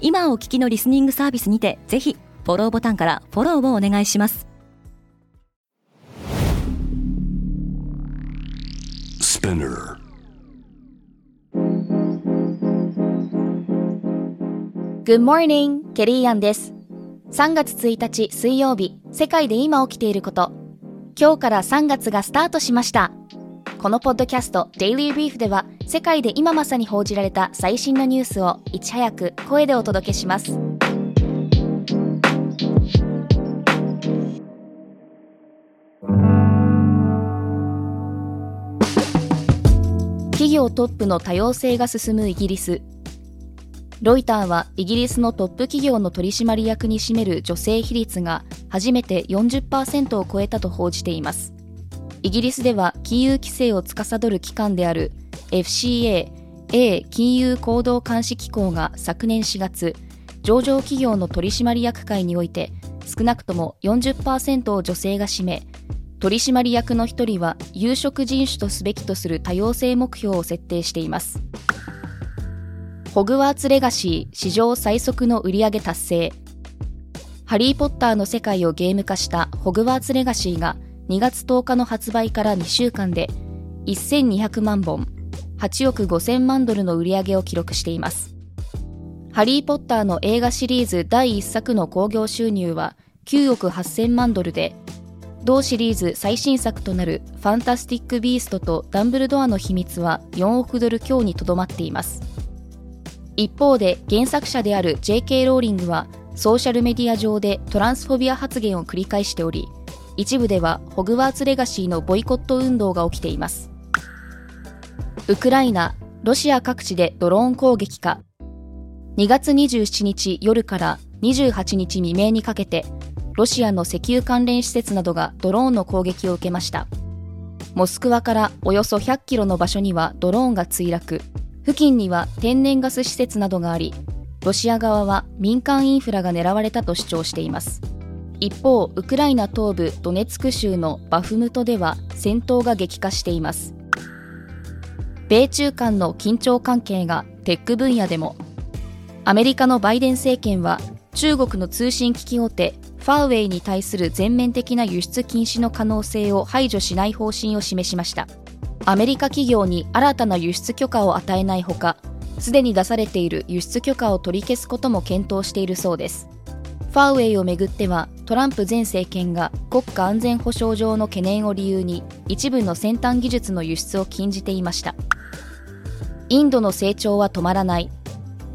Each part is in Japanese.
今お聞きのリスニングサービスにてぜひフォローボタンからフォローをお願いします Spinner. Good morning! ケリーアンです。3月1日水曜日、世界で今起きていること。今日から3月がスタートしました。このポッドキャスト Daily Brief では世界で今まさに報じられた最新のニュースをいち早く声でお届けします。企業トップの多様性が進むイギリス。ロイターはイギリスのトップ企業の取締役に占める女性比率が初めて40%を超えたと報じています。イギリスでは金融規制を司る機関である FCA A 金融行動監視機構が昨年4月、上場企業の取締役会において少なくとも40%を女性が占め、取締役の一人は有色人種とすべきとする多様性目標を設定しています。ホグワーツレガシー史上最速の売上達成。ハリー・ポッターの世界をゲーム化したホグワーツレガシーが2月10日の発売から2週間で1200万本、8億5000万ドルの売り上げを記録しています。ハリー・ポッターの映画シリーズ第1作の興行収入は9億8000万ドルで、同シリーズ最新作となるファンタスティック・ビーストとダンブルドアの秘密は4億ドル強にとどまっています。一方で原作者である J.K. ローリングはソーシャルメディア上でトランスフォビア発言を繰り返しており、一部ではホグワーツレガシーのボイコット運動が起きています。ウクライナ、ロシア各地でドローン攻撃か。2月27日夜から28日未明にかけて、ロシアの石油関連施設などがドローンの攻撃を受けました。モスクワからおよそ100キロの場所にはドローンが墜落。付近には天然ガス施設などがあり、ロシア側は民間インフラが狙われたと主張しています。一方、ウクライナ東部ドネツク州のバフムトでは戦闘が激化しています。米中間の緊張関係がテック分野でも、アメリカのバイデン政権は中国の通信機器大手ファーウェイに対する全面的な輸出禁止の可能性を排除しない方針を示しました。アメリカ企業に新たな輸出許可を与えないほか、すでに出されている輸出許可を取り消すことも検討しているそうです。ファーウェイをめぐっては、トランプ前政権が国家安全保障上の懸念を理由に一部の先端技術の輸出を禁じていました。インドの成長は止まらない。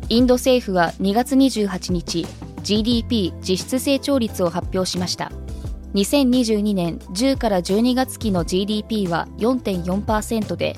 インド政府は2月28日、GDP 実質成長率を発表しました。2022年10から12月期の GDP は4.4%で、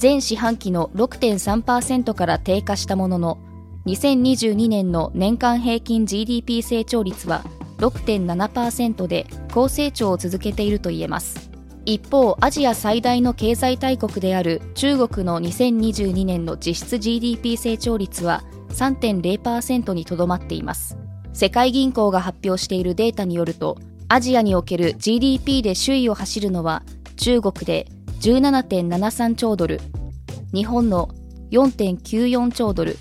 前四半期の6.3%から低下したものの、2022年の年間平均 GDP 成長率は6.7%で高成長を続けていると言えます。一方、アジア最大の経済大国である中国の2022年の実質 GDP 成長率は3.0%にとどまっています。世界銀行が発表しているデータによると、アジアにおける GDP で首位を走るのは中国で17.73兆ドル、日本の4.94兆ドル、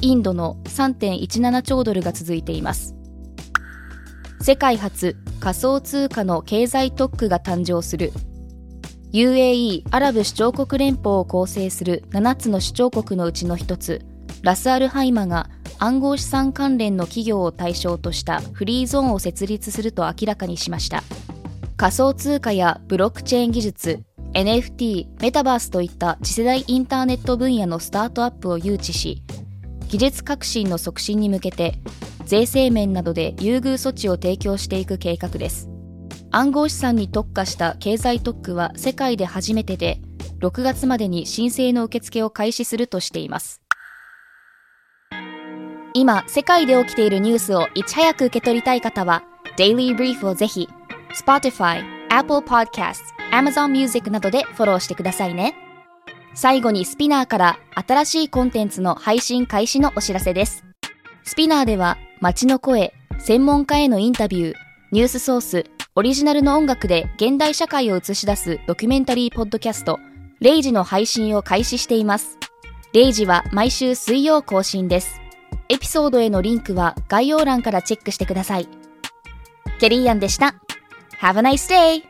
インドの3.17兆ドルが続いています。世界初仮想通貨の経済特区が誕生する UAE アラブ首長国連邦を構成する7つの首長国のうちの一つラスアルハイマが暗号資産関連の企業を対象としたフリーゾーンを設立すると明らかにしました仮想通貨やブロックチェーン技術 NFT、メタバースといった次世代インターネット分野のスタートアップを誘致し技術革新の促進に向けて税制面などで優遇措置を提供していく計画です暗号資産に特化した経済特区は世界で初めてで6月までに申請の受付を開始するとしています今、世界で起きているニュースをいち早く受け取りたい方は、Daily Brief をぜひ、Spotify、Apple Podcasts、Amazon Music などでフォローしてくださいね。最後に SPINEAR から新しいコンテンツの配信開始のお知らせです。 SPINEAR では街の声、専門家へのインタビュー、ニュースソース、オリジナルの音楽で現代社会を映し出すドキュメンタリーポッドキャスト、レイジの配信を開始しています。レイジは毎週水曜更新です。エピソードへのリンクは概要欄からチェックしてください。ケリーアンでした。Have a nice day!